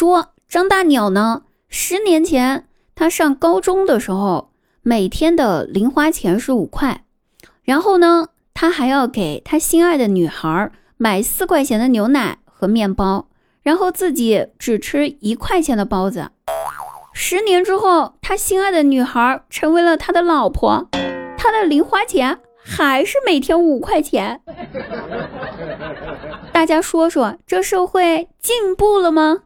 说张大鸟呢十年前他上高中的时候每天的零花钱是五块然后呢他还要给他心爱的女孩买四块钱的牛奶和面包然后自己只吃一块钱的包子。十年之后他心爱的女孩成为了他的老婆他的零花钱还是每天五块钱。大家说说这社会进步了吗？